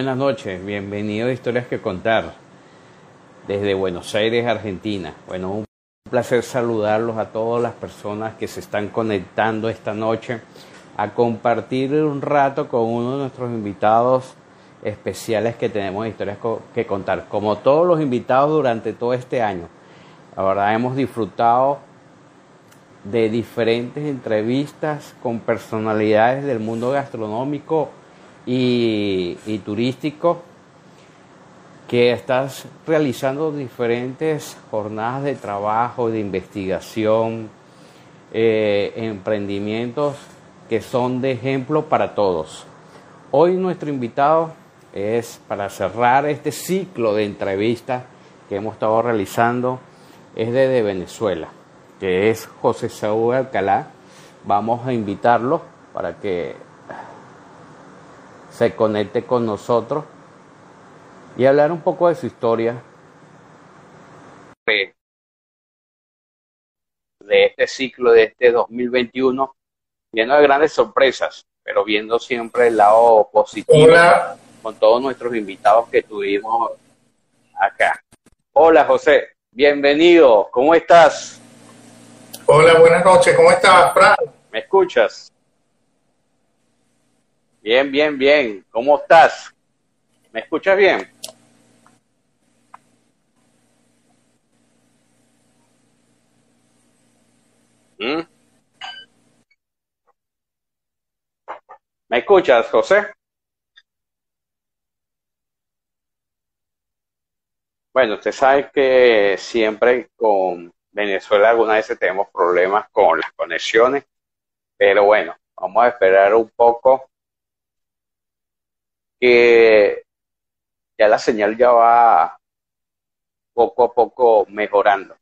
Buenas noches. Bienvenido a Historias que Contar desde Buenos Aires, Argentina. Bueno, un placer saludarlos a todas las personas que se están conectando esta noche a compartir un rato con uno de nuestros invitados especiales que tenemos historias que contar. Como todos los invitados durante todo este año, la verdad hemos disfrutado de diferentes entrevistas con personalidades del mundo gastronómico y, turístico que estás realizando diferentes jornadas de trabajo, de investigación, eh, emprendimientos que son de ejemplo para todos. Hoy nuestro invitado es para cerrar este ciclo de entrevistas que hemos estado realizando, es desde Venezuela, que es José Saúl Alcalá. Vamos a invitarlo para que se conecte con nosotros y hablar un poco de su historia de este ciclo, de este 2021 lleno de grandes sorpresas, pero viendo siempre el lado positivo con todos nuestros invitados que tuvimos acá. Hola José, bienvenido, ¿cómo estás? Hola, buenas noches, ¿cómo estás, Fran? ¿Me escuchas? Bien, bien, bien, ¿cómo estás? ¿Me escuchas bien? ¿Mm? ¿Me escuchas, José? Bueno, usted sabe que siempre con Venezuela algunas veces tenemos problemas con las conexiones, pero bueno, vamos a esperar un poco que ya la señal ya va poco a poco mejorando.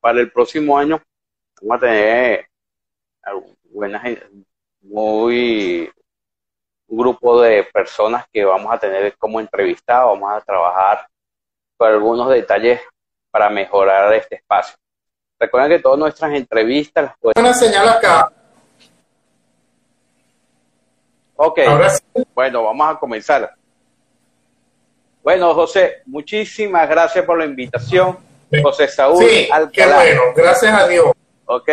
Para el próximo año vamos a tener buenas muy un grupo de personas que vamos a tener como entrevistado, vamos a trabajar con algunos detalles para mejorar este espacio. Recuerden que todas nuestras entrevistas las pueden... Una. Ok, bueno, vamos a comenzar. Bueno, José, muchísimas gracias por la invitación. José Saúl sí, Qué bueno, gracias a Dios. Ok.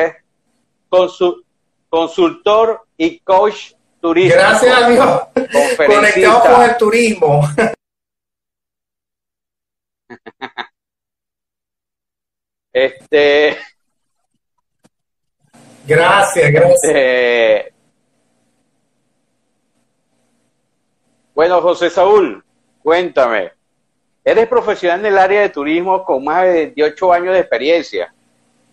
Con su, consultor y coach turístico. Gracias a Dios. Conectado con el turismo. Este. Gracias, gracias. Este, bueno, José Saúl, cuéntame. Eres profesional en el área de turismo con más de 28 años de experiencia.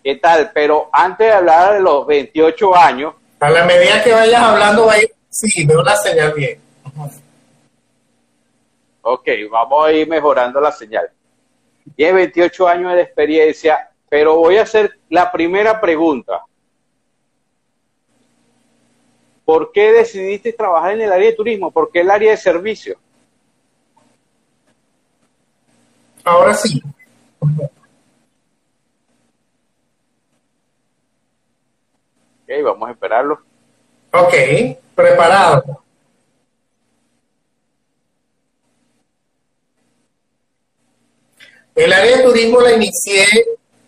¿Qué tal? Pero antes de hablar de los 28 años. A la medida que vayas hablando, vaya, sí, veo la señal bien. Ok, vamos a ir mejorando la señal. Tiene 28 años de experiencia, pero voy a hacer la primera pregunta. ¿Por qué decidiste trabajar en el área de turismo? ¿Por qué el área de servicio? Ahora sí. vamos a esperarlo. Ok, preparado. El área de turismo la inicié,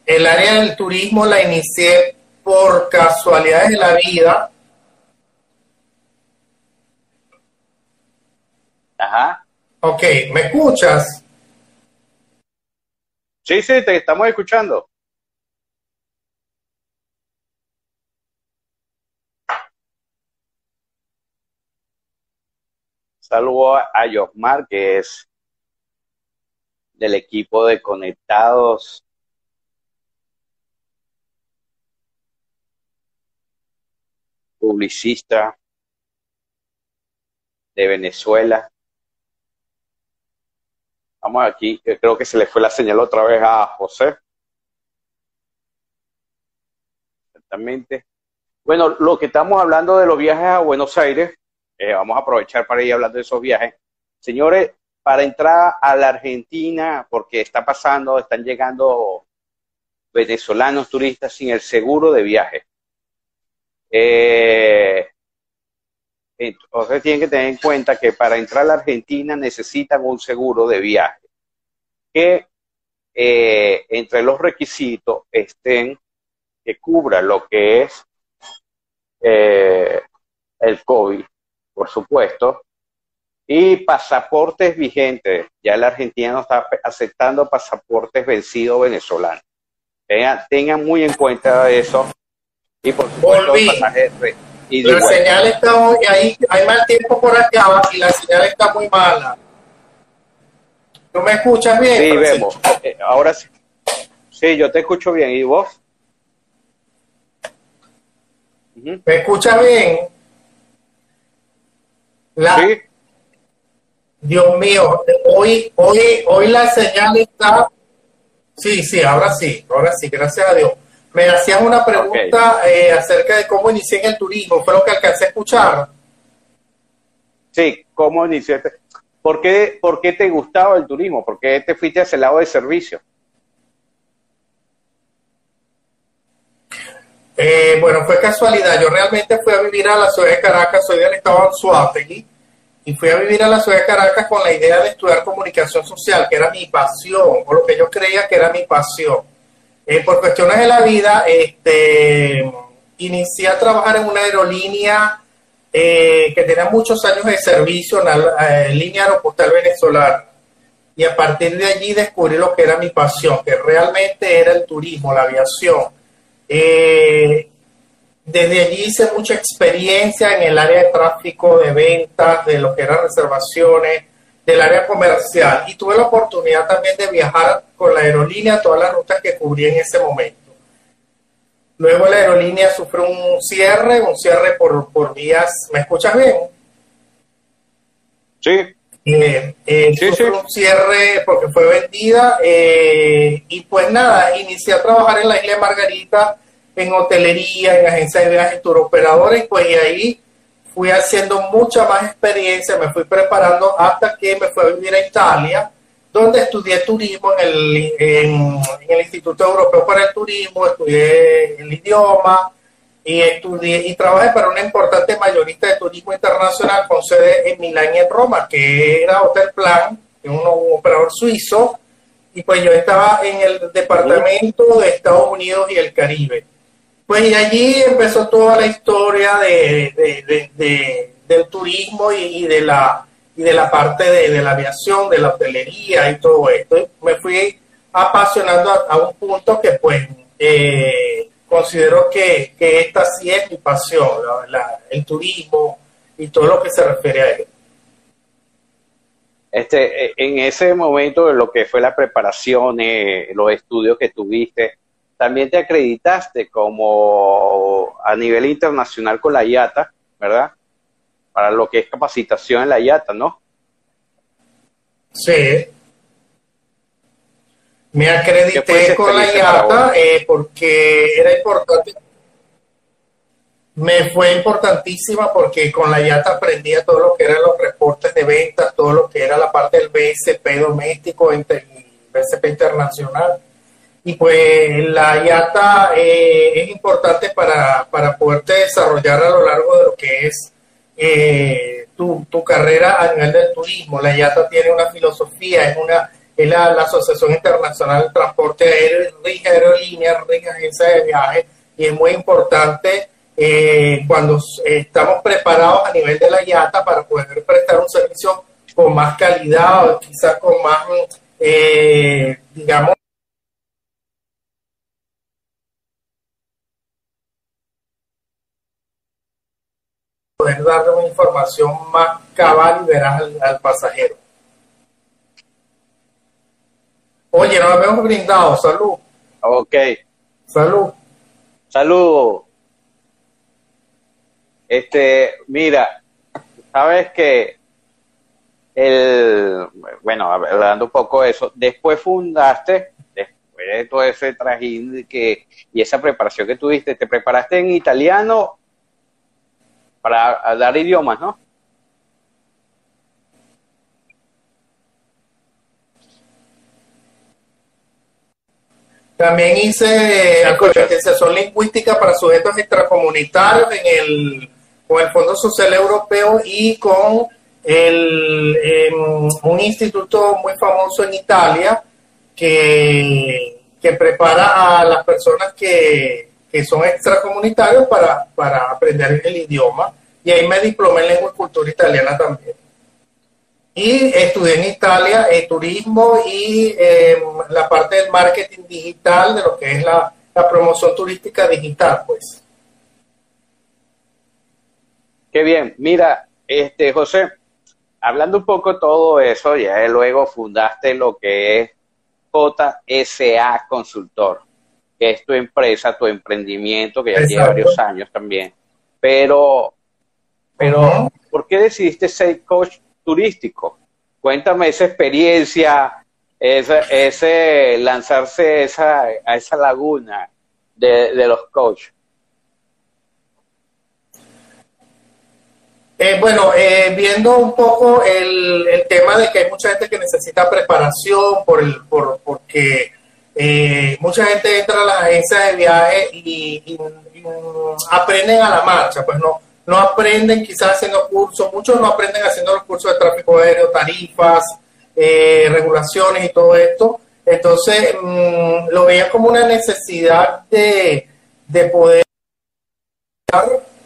el área del turismo la inicié por casualidades de la vida. Ajá. Ok, ¿me escuchas? Sí, sí, te estamos escuchando. Saludo a Yosmar, que es del equipo de conectados. Publicista de Venezuela. Vamos aquí, creo que se le fue la señal otra vez a José. Exactamente. Bueno, lo que estamos hablando de los viajes a Buenos Aires, eh, vamos a aprovechar para ir hablando de esos viajes. Señores, para entrar a la Argentina, porque está pasando, están llegando venezolanos turistas sin el seguro de viaje. Eh, entonces tienen que tener en cuenta que para entrar a la Argentina necesitan un seguro de viaje que eh, entre los requisitos estén que cubra lo que es eh, el COVID, por supuesto, y pasaportes vigentes. Ya la Argentina no está aceptando pasaportes vencidos venezolanos. Tengan, muy en cuenta eso. Y por supuesto, pasajes y la señal está muy, ahí, hay mal tiempo por acá y la señal está muy mala. ¿Tú me escuchas bien? Sí, vemos. Eh, ahora sí. Sí, yo te escucho bien. ¿Y vos? ¿Me escuchas bien? sí. Dios mío, hoy, hoy, hoy la señal está. Sí, sí, ahora sí, ahora sí, gracias a Dios. Me hacían una pregunta eh, acerca de cómo inicié en el turismo, fue lo que alcancé a escuchar. Sí, cómo iniciaste. ¿Por qué, ¿Por qué te gustaba el turismo? ¿Por qué te fuiste hacia el lado de servicio? Eh, bueno, fue casualidad. Yo realmente fui a vivir a la ciudad de Caracas, soy del estado de Anzuategui y fui a vivir a la ciudad de Caracas con la idea de estudiar comunicación social, que era mi pasión, o lo que yo creía que era mi pasión. Eh, por cuestiones de la vida, este, inicié a trabajar en una aerolínea eh, que tenía muchos años de servicio en la línea aeroportual venezolana. Y a partir de allí descubrí lo que era mi pasión, que realmente era el turismo, la aviación. Eh, desde allí hice mucha experiencia en el área de tráfico, de ventas, de lo que eran reservaciones, del área comercial y tuve la oportunidad también de viajar con la aerolínea todas las rutas que cubrí en ese momento. Luego la aerolínea sufrió un cierre, un cierre por, por vías. ¿Me escuchas bien? Sí. Eh, eh sufrió un cierre porque fue vendida eh, y pues nada, inicié a trabajar en la isla de Margarita en hotelería, en agencias de viajes, operadores, pues y ahí fui haciendo mucha más experiencia, me fui preparando hasta que me fui a vivir a Italia, donde estudié turismo en el, en, el Instituto Europeo para el Turismo, estudié el idioma y estudié y trabajé para una importante mayorista de turismo internacional con sede en Milán y en Roma, que era Hotel Plan, un operador suizo, y pues yo estaba en el departamento de Estados Unidos y el Caribe. Pues y allí empezó toda la historia de, del turismo y, de la y de la parte de, la aviación, de la hotelería y todo esto. Me fui apasionando a, un punto que pues eh, considero que, esta sí es mi pasión, el turismo y todo lo que se refiere a él. Este, en ese momento de lo que fue la preparación, eh, los estudios que tuviste, también te acreditaste como a nivel internacional con la IATA, ¿verdad? Para lo que es capacitación en la IATA, ¿no? Sí. Me acredité con la IATA eh, porque era importante. Me fue importantísima porque con la IATA aprendía todo lo que eran los reportes de ventas, todo lo que era la parte del BSP doméstico y BSP internacional y pues la IATA eh, es importante para, para poderte desarrollar a lo largo de lo que es eh, tu, carrera a nivel del turismo. La IATA tiene una filosofía, es una es la, Asociación Internacional de Transporte Aéreo, rige aerolíneas, rige agencias de viaje, y es muy importante eh, cuando estamos preparados a nivel de la IATA para poder prestar un servicio con más calidad o quizás con más, digamos, poder darle una información más cabal y veraz al, pasajero. Oye, nos habíamos brindado. Salud. Ok. Salud. Salud. Este, mira, sabes que el, bueno, hablando un poco de eso, después fundaste, después de todo ese trajín que, y esa preparación que tuviste, te preparaste en italiano para dar idiomas, ¿no? También hice alfabetización lingüística para sujetos extracomunitarios en el, con el Fondo Social Europeo y con el, un instituto muy famoso en Italia que, que prepara a las personas que, que son extracomunitarios para, para aprender el idioma. Y ahí me diplomé en lengua y cultura italiana también. Y estudié en Italia el turismo y em, la parte del marketing digital, de lo que es la, promoción turística digital, pues. Qué bien. Mira, este José, hablando un poco de todo eso, ya luego fundaste lo que es JSA Consultor, que es tu empresa, tu emprendimiento, que ya tiene varios años también. Pero, pero, ¿por qué decidiste ser coach turístico. Cuéntame esa experiencia, ese, lanzarse esa, a esa laguna de, los coaches. Eh, bueno, eh, viendo un poco el, tema de que hay mucha gente que necesita preparación por el, por, porque eh, mucha gente entra a las agencias de viaje y, aprenden a la marcha, pues no, no aprenden quizás haciendo cursos, muchos no aprenden haciendo los cursos de tráfico aéreo, tarifas, eh, regulaciones y todo esto. Entonces, mm, lo veía como una necesidad de, de poder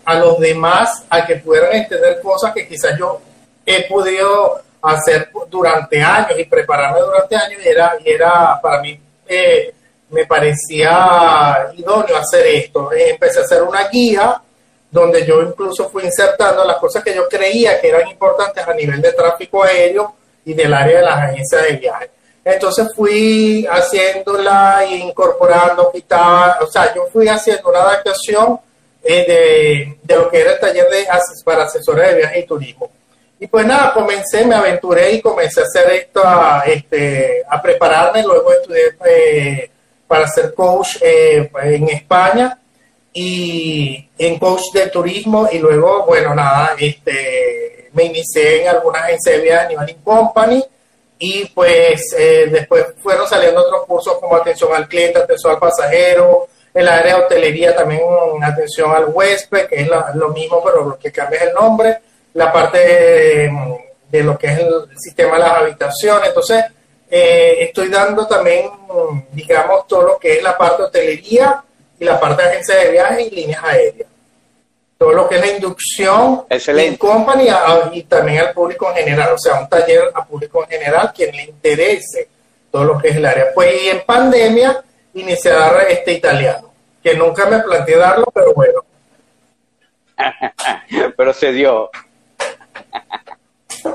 a los demás a que pudieran entender cosas que quizás yo he podido hacer durante años y prepararme durante años y era, y era para mí eh, me parecía idóneo hacer esto. Empecé a hacer una guía donde yo incluso fui insertando las cosas que yo creía que eran importantes a nivel de tráfico aéreo y del área de las agencias de viaje. Entonces fui haciéndola e incorporando, quitando, o sea, yo fui haciendo una adaptación eh, de, lo que era el taller de para asesores de viaje y turismo. Y pues nada, comencé, me aventuré y comencé a hacer esto, a, este, prepararme, luego estudié eh, para ser coach eh, en España y en coach de turismo. Y luego, bueno, nada, este, me inicié en algunas agencias de viajes company. Y pues eh, después fueron saliendo otros cursos como atención al cliente, atención al pasajero, en la área de hotelería también atención al huésped, que es lo mismo pero lo que cambia es el nombre, la parte de, lo que es el sistema de las habitaciones, entonces eh, estoy dando también, digamos, todo lo que es la parte de hotelería, y la parte de agencia de viajes y líneas aéreas. Todo lo que es la inducción en company y también al público en general, o sea, un taller al público en general quien le interese todo lo que es el área. Pues y en pandemia inicié a dar este italiano, que nunca me planteé darlo, pero bueno. pero se dio.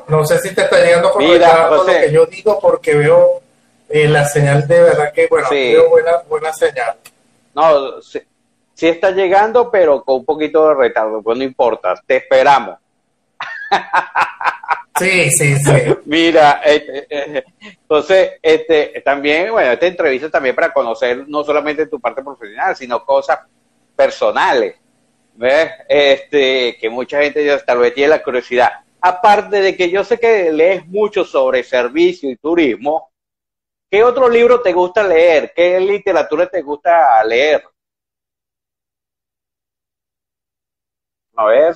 No sé si te está llegando con lo que yo digo porque veo eh, la señal de verdad que, bueno, veo buena, buena señal. No, sí, está llegando, pero con un poquito de retardo, pues no importa, te esperamos. Sí, sí, sí. Mira, este, eh, entonces, este, también, bueno, esta entrevista también para conocer no solamente tu parte profesional, sino cosas personales, ¿ves? Este, que mucha gente ya tal vez tiene la curiosidad. Aparte de que yo sé que lees mucho sobre servicio y turismo, ¿Qué otro libro te gusta leer? ¿Qué literatura te gusta leer? A ver.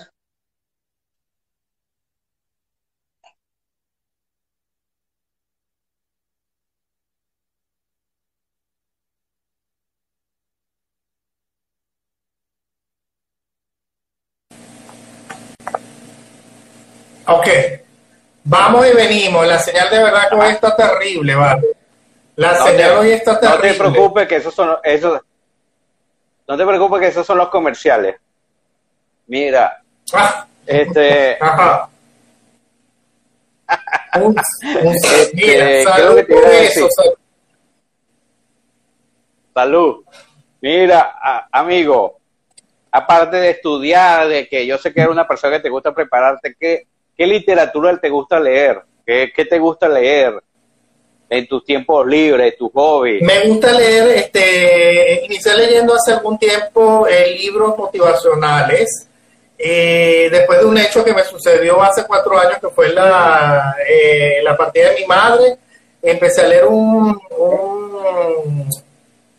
Ok, vamos y venimos. La señal de verdad que está terrible, ¿vale? La no señal hoy está terrible. No te preocupes que esos son esos, no te preocupes que esos son los comerciales. Mira, ah. este Ajá. este, mira, que eso, Salud. Mira, amigo, aparte de estudiar, de que yo sé que eres una persona que te gusta prepararte, ¿qué, qué literatura te gusta leer? ¿Qué, ¿Qué, te gusta leer en tus tiempos libres, tus hobbies? Me gusta leer, este, inicié leyendo hace algún tiempo eh, libros motivacionales. Eh, después de un hecho que me sucedió hace cuatro años, que fue la, eh, la partida de mi madre, empecé a leer un, un,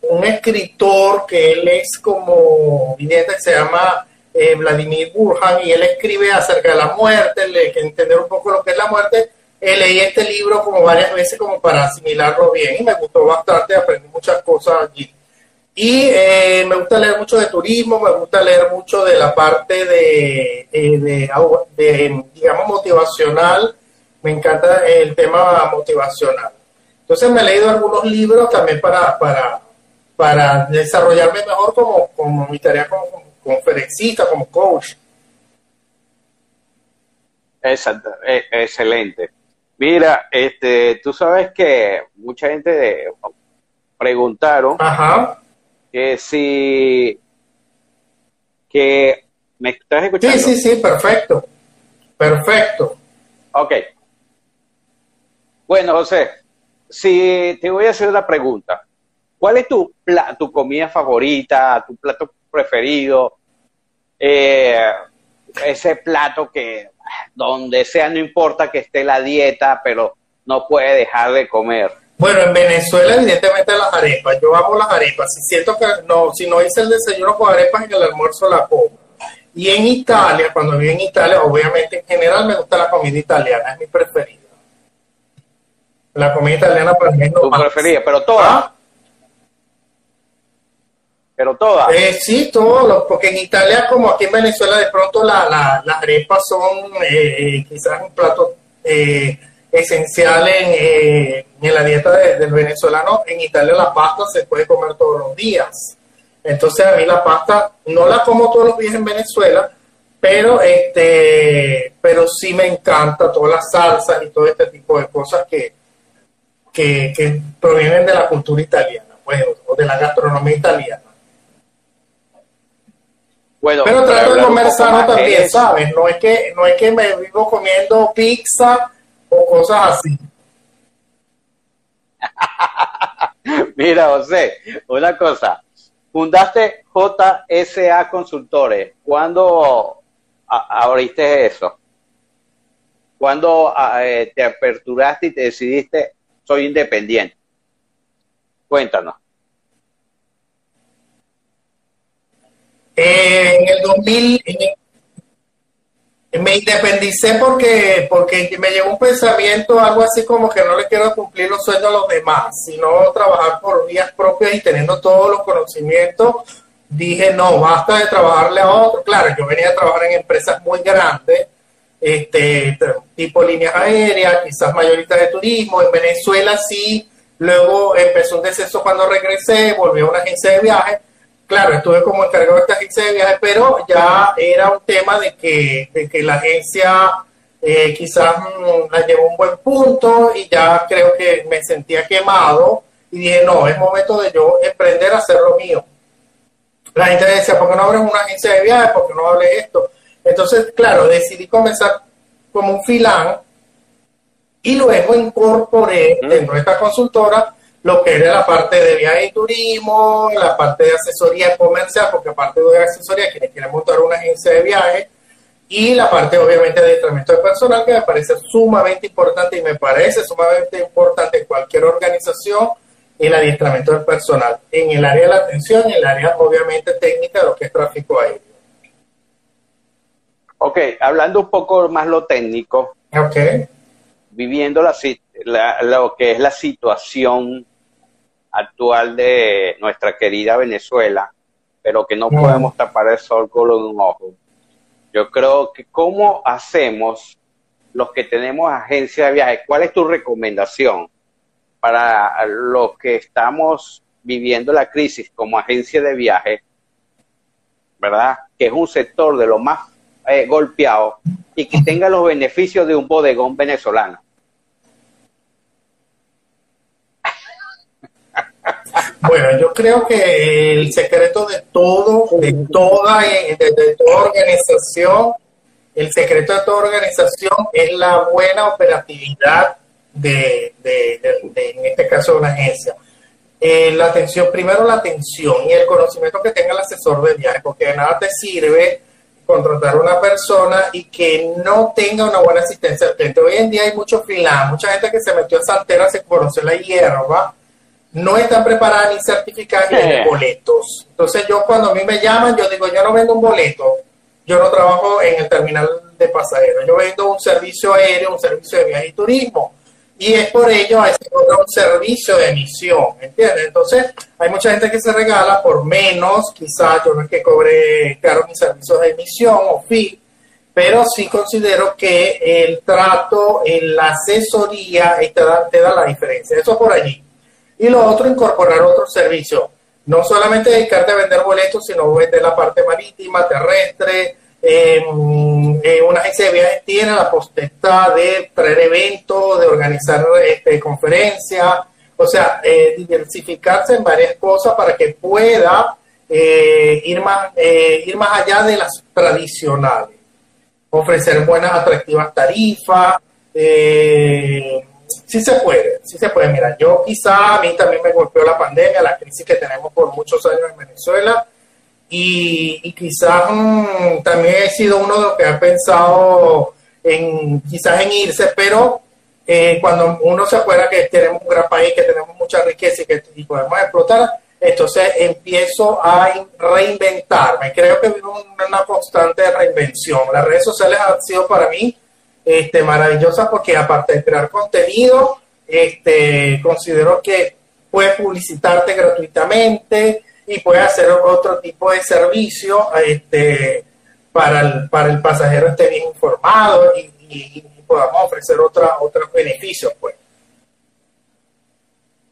un escritor que él es como vidente, se llama eh, Vladimir Burhan, y él escribe acerca de la muerte, le, que entender un poco lo que es la muerte. Eh, leí este libro como varias veces como para asimilarlo bien y me gustó bastante, aprendí muchas cosas allí. Y eh, me gusta leer mucho de turismo, me gusta leer mucho de la parte de, de, de, digamos, motivacional. Me encanta el tema motivacional. Entonces me he leído algunos libros también para, para, para desarrollarme mejor como, como mi tarea como, conferencista, como coach. Exacto, e, excelente. Mira, este, tú sabes que mucha gente preguntaron que si que me estás escuchando. Sí, sí, sí, perfecto, perfecto. Ok. Bueno, José, si te voy a hacer una pregunta, ¿cuál es tu, tu comida favorita, tu plato preferido? Eh, ese plato que donde sea no importa que esté la dieta, pero no puede dejar de comer. Bueno, en Venezuela evidentemente las arepas, yo amo las arepas, si siento que no, si no hice el desayuno con arepas en el almuerzo la como. Y en Italia, cuando vivo en Italia, obviamente en general me gusta la comida italiana, es mi preferida. La comida italiana para mí es Tu preferida, pero toda. ¿Ah? Pero todas. Eh, sí, todos, porque en Italia, como aquí en Venezuela, de pronto la, las arepas son eh, quizás un plato eh, esencial en, en, la dieta del venezolano. En Italia la pasta se puede comer todos los días. Entonces a mí la pasta no la como todos los días en Venezuela, pero este pero sí me encanta todas las salsas y todo este tipo de cosas que, que, que provienen de la cultura italiana, pues, o de la gastronomía italiana. Bueno, pero trato de comer sano también, ¿sabes? No es que no es que me vivo comiendo pizza o cosas así. Mira, José, una cosa. Fundaste JSA Consultores. ¿Cuándo abriste eso? ¿Cuándo eh, te aperturaste y te decidiste soy independiente? Cuéntanos. En el 2000 me independicé porque, porque me llegó un pensamiento, algo así como que no le quiero cumplir los sueños a los demás, sino trabajar por vías propias y teniendo todos los conocimientos. Dije, no, basta de trabajarle a otro. Claro, yo venía a trabajar en empresas muy grandes, este, tipo líneas aéreas, quizás mayoritas de turismo. En Venezuela sí, luego empezó un descenso cuando regresé, volví a una agencia de viajes claro, estuve como encargado de esta agencia de viajes, pero ya era un tema de que, de que la agencia eh, quizás mm, la llevó a un buen punto y ya creo que me sentía quemado y dije, no, es momento de yo emprender a hacer lo mío. La gente decía, ¿por qué no abres una agencia de viajes? ¿Por qué no hables esto? Entonces, claro, decidí comenzar como un filán y luego incorporé dentro de esta consultora lo que era la parte de viaje y turismo, la parte de asesoría comercial, porque aparte de asesoría, quienes quieren montar una agencia de viaje, y la parte obviamente de adiestramiento de personal, que me parece sumamente importante y me parece sumamente importante en cualquier organización, el adiestramiento del personal, en el área de la atención y en el área obviamente técnica de lo que es tráfico aéreo. Ok, hablando un poco más lo técnico, okay. viviendo la, la, lo que es la situación actual de nuestra querida Venezuela, pero que no podemos tapar el sol con un ojo. Yo creo que cómo hacemos los que tenemos agencia de viajes, ¿cuál es tu recomendación para los que estamos viviendo la crisis como agencia de viaje, verdad? Que es un sector de lo más eh, golpeado y que tenga los beneficios de un bodegón venezolano. Bueno, yo creo que el secreto de todo, de toda, de, toda organización, el secreto de toda organización es la buena operatividad de, en este caso, de una agencia. Eh, la atención, primero la atención y el conocimiento que tenga el asesor de viaje, porque de nada te sirve contratar a una persona y que no tenga una buena asistencia al. Hoy en día hay mucho freelance, mucha gente que se metió a Saltera, se conoce la hierba, no están preparadas ni certificadas ni boletos. Entonces yo cuando a mí me llaman, yo digo, yo no vendo un boleto, yo no trabajo en el terminal de pasajeros, yo vendo un servicio aéreo, un servicio de viaje y turismo y es por ello a un servicio de emisión, ¿entiendes? Entonces, hay mucha gente que se regala por menos, quizás yo no es que cobre caro mis servicios de emisión o fee, pero sí considero que el trato, en la asesoría te da, te da la diferencia, eso por allí. Y lo otro, incorporar otro servicio, no solamente dedicarte a vender boletos, sino vender la parte marítima, terrestre, eh, una agencia de viajes tiene la potestad de traer eventos, de organizar este, conferencias, o sea, eh, diversificarse en varias cosas para que pueda eh, ir, más, eh, ir más allá de las tradicionales. Ofrecer buenas, atractivas tarifas. Sí se puede, sí se puede. Mira, yo quizá a mí también me golpeó la pandemia, la crisis que tenemos por muchos años en Venezuela y, quizás mm, también he sido uno de los que ha pensado en quizás en irse, pero eh, cuando uno se acuerda que tenemos un gran país, que tenemos mucha riqueza y que podemos explotar, entonces empiezo a reinventarme. Creo que vivo una constante reinvención. Las redes sociales han sido para mí este, maravillosas porque aparte de crear contenido, este, considero que puedes publicitarte gratuitamente, y puede hacer otro tipo de servicio este, para, el, para el pasajero esté bien informado y, podamos ofrecer otra, otros beneficios. Pues.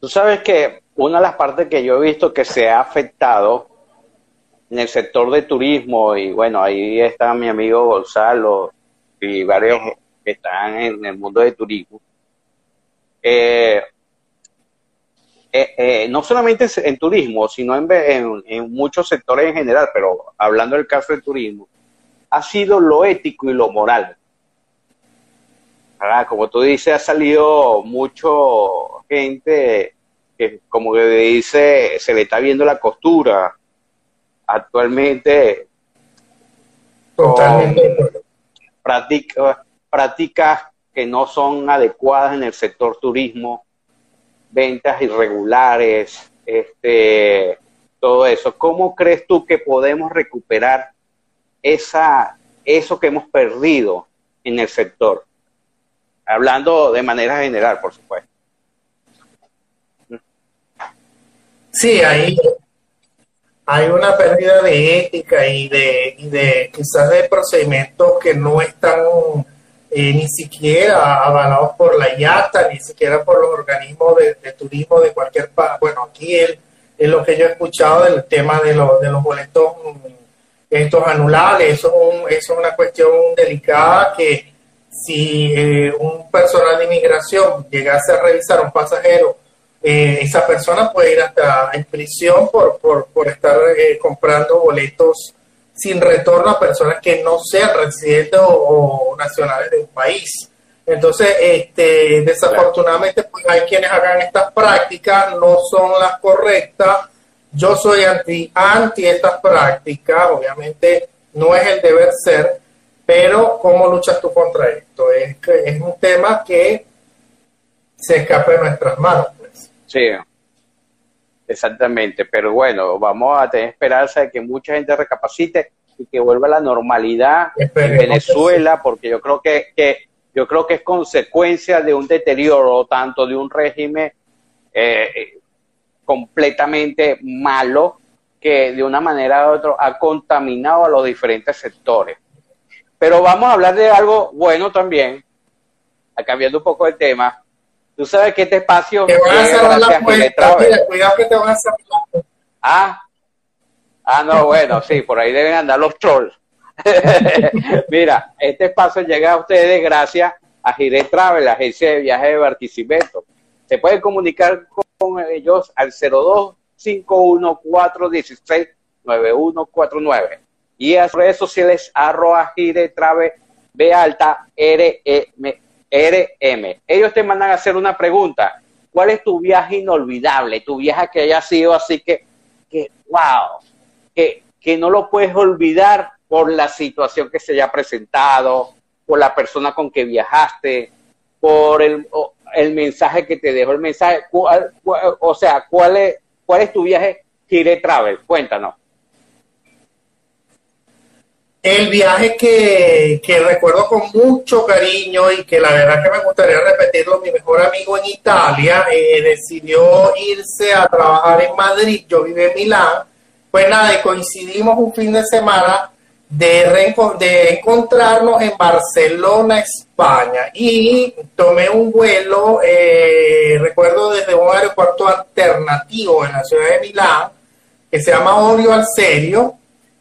Tú sabes que una de las partes que yo he visto que se ha afectado en el sector de turismo, y bueno, ahí está mi amigo Gonzalo y varios que están en el mundo de turismo, eh, eh, eh, no solamente en turismo, sino en, muchos sectores en general, pero hablando del caso del turismo, ha sido lo ético y lo moral. Como tú dices, ha salido mucho gente que, como que dice, se le está viendo la costura actualmente. Totalmente. Prácticas que no son adecuadas en el sector turismo ventas irregulares, este, todo eso. ¿Cómo crees tú que podemos recuperar esa, eso que hemos perdido en el sector? Hablando de manera general, por supuesto. Sí, hay una pérdida de ética y de, y de quizás de procedimientos que no están eh, ni siquiera avalados por la IATA, ni siquiera por los organismos de, turismo de cualquier país. Bueno, aquí es, lo que yo he escuchado del tema de, los de los boletos estos anulables. Eso es, una cuestión delicada que si eh, un personal de inmigración llegase a revisar a un pasajero, eh, esa persona puede ir hasta en prisión por, por, por estar comprando boletos sin retorno a personas que no sean residentes o, nacionales de un país. Entonces, este, desafortunadamente, pues hay quienes hagan estas prácticas, no son las correctas. Yo soy anti, anti estas prácticas, obviamente no es el deber ser, pero ¿cómo luchas tú contra esto? Es, es un tema que se escapa de nuestras manos. Pues. Sí, Exactamente, pero bueno, vamos a tener esperanza de que mucha gente recapacite y que vuelva a la normalidad en Venezuela, porque yo creo que, yo creo que es consecuencia de un deterioro tanto de un régimen eh, completamente malo que de una manera u otra ha contaminado a los diferentes sectores. Pero vamos a hablar de algo bueno también, cambiando un poco el tema, Tú sabes que este espacio. Te van a cerrar la puerta. Cuidado que te van a cerrar la Ah, ah, no, bueno, sí, por ahí deben andar los trolls. Mira, este espacio llega a ustedes gracias a Gire Travel, la agencia de viajes de Barquisimeto. Se puede comunicar con ellos al 02 651-416-9149. Y en las redes sociales, arroba gire trave B alta RM, RM. Ellos te mandan a hacer una pregunta. ¿Cuál es tu viaje inolvidable? Tu viaje que haya sido así que, que wow, que, que no lo puedes olvidar por la situación que se haya presentado, por la persona con que viajaste, por el, el mensaje que te dejó el mensaje. o sea, ¿cuál es, ¿cuál es tu viaje Gire Travel? Cuéntanos. El viaje que, recuerdo con mucho cariño y que la verdad que me gustaría repetirlo, mi mejor amigo en Italia eh, decidió irse a trabajar en Madrid, yo vivo en Milán, pues nada, y coincidimos un fin de semana de, de encontrarnos en Barcelona, España. Y tomé un vuelo, eh, recuerdo desde un aeropuerto alternativo en la ciudad de Milán, que se llama Orio al Serio.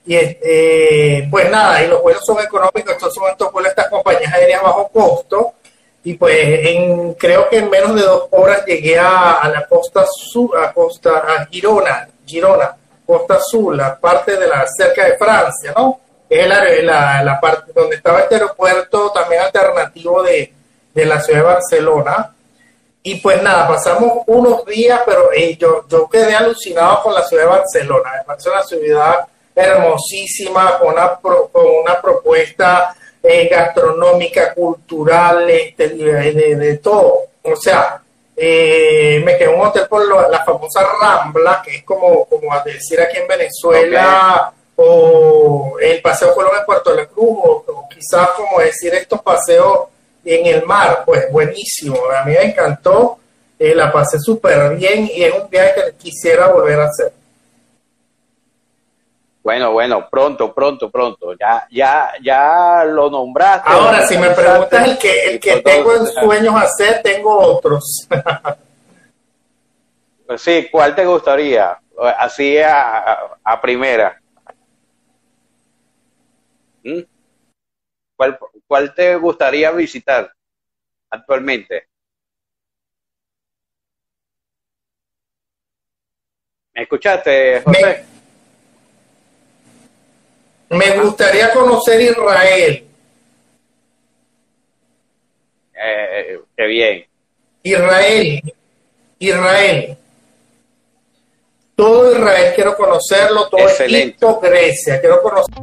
Y eh, pues nada, y los vuelos son económicos, estos son estos estas compañías aéreas bajo costo. Y pues en, creo que en menos de dos horas llegué a, la costa sur, a costa, a Girona, Girona, costa sur, la parte de la cerca de Francia, ¿no? es la, la, parte donde estaba este aeropuerto también alternativo de, la ciudad de Barcelona. Y pues nada, pasamos unos días, pero eh, yo, yo quedé alucinado con la ciudad de Barcelona. Me parece una ciudad hermosísima, con una, con una propuesta eh, gastronómica, cultural, este, de, todo. O sea, eh, me quedé en un hotel por la famosa Rambla, que es como, como a decir aquí en Venezuela o el paseo Colón en Puerto La Cruz, o, quizás como decir estos paseos en el mar, pues buenísimo, a mí me encantó, eh, la pasé súper bien y es un viaje que quisiera volver a hacer. Bueno, bueno, pronto, pronto, pronto. Ya, ya, ya lo nombraste. Ahora, si me preguntas el que, el que tengo en sueños hacer, tengo otros. Pues sí, ¿cuál te gustaría? Así a, a primera. ¿Mm? ¿Cuál, ¿Cuál te gustaría visitar actualmente? ¿Me escuchaste, José? Me, gustaría conocer Israel. Eh, qué bien. Israel. Israel. Todo Israel quiero conocerlo, todo Egipto, Grecia, quiero conocer.